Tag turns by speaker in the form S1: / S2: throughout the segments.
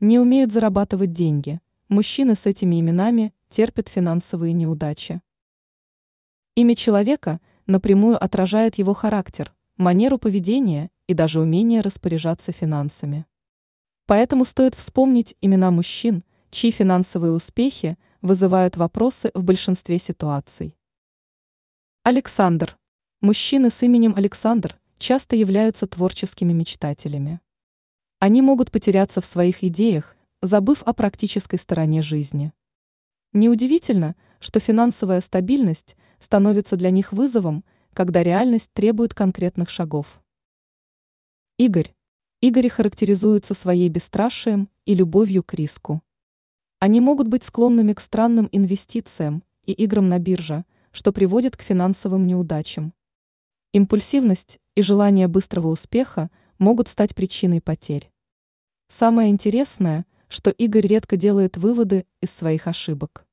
S1: не умеют зарабатывать деньги. Мужчины с этими именами терпят финансовые неудачи. Имя человека напрямую отражает его характер, манеру поведения и даже умение распоряжаться финансами. Поэтому стоит вспомнить имена мужчин, чьи финансовые успехи вызывают вопросы в большинстве ситуаций. Александр. Мужчины с именем Александр часто являются творческими мечтателями. Они могут потеряться в своих идеях, забыв о практической стороне жизни. Неудивительно, что финансовая стабильность становится для них вызовом, когда реальность требует конкретных шагов. Игорь. Игорь характеризуются своей бесстрашием и любовью к риску. Они могут быть склонными к странным инвестициям и играм на бирже, что приводит к финансовым неудачам. Импульсивность и желание быстрого успеха могут стать причиной потерь. Самое интересное, что Игорь редко делает выводы из своих ошибок.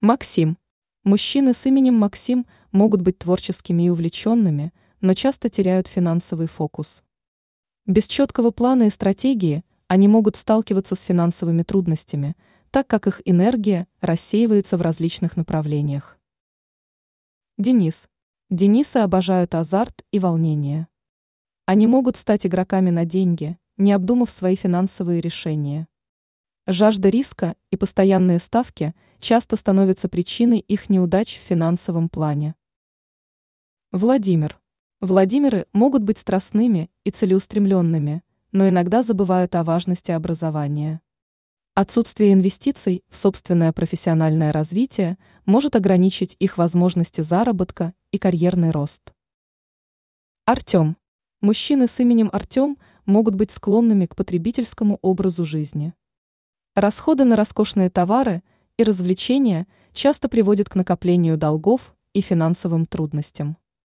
S1: Максим. Мужчины с именем Максим могут быть творческими и увлеченными, но часто теряют финансовый фокус. Без четкого плана и стратегии они могут сталкиваться с финансовыми трудностями, так как их энергия рассеивается в различных направлениях. Денис. Денисы обожают азарт и волнение. Они могут стать игроками на деньги, не обдумав свои финансовые решения. Жажда риска и постоянные ставки часто становятся причиной их неудач в финансовом плане. Владимир. Владимиры могут быть страстными и целеустремленными, но иногда забывают о важности образования. Отсутствие инвестиций в собственное профессиональное развитие может ограничить их возможности заработка и карьерный рост. Артем. Мужчины с именем Артем могут быть склонными к потребительскому образу жизни. Расходы на роскошные товары и развлечения часто приводят к накоплению долгов и финансовым трудностям.